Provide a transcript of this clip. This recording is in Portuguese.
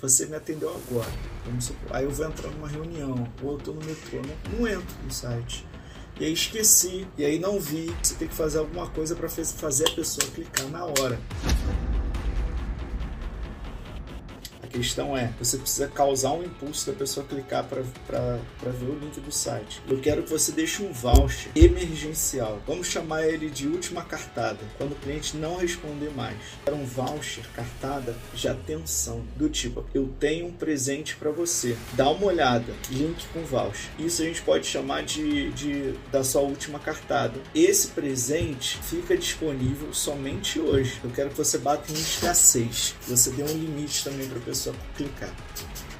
você me atendeu agora. Supor. Aí eu vou entrar numa reunião, ou eu tô no metrô, não, não entro no site. E aí esqueci, e aí não vi. Você tem que fazer alguma coisa para fazer a pessoa clicar na hora. Questão é, você precisa causar um impulso da pessoa clicar para ver o link do site. Eu quero que você deixe um voucher emergencial. Vamos chamar ele de última cartada, quando o cliente não responder mais. Era um voucher cartada de atenção, do tipo, eu tenho um presente para você. Dá uma olhada, link com voucher. Isso a gente pode chamar de, de da sua última cartada. Esse presente fica disponível somente hoje. Eu quero que você bata em escassez. Você dê um limite também para a pessoa clicar.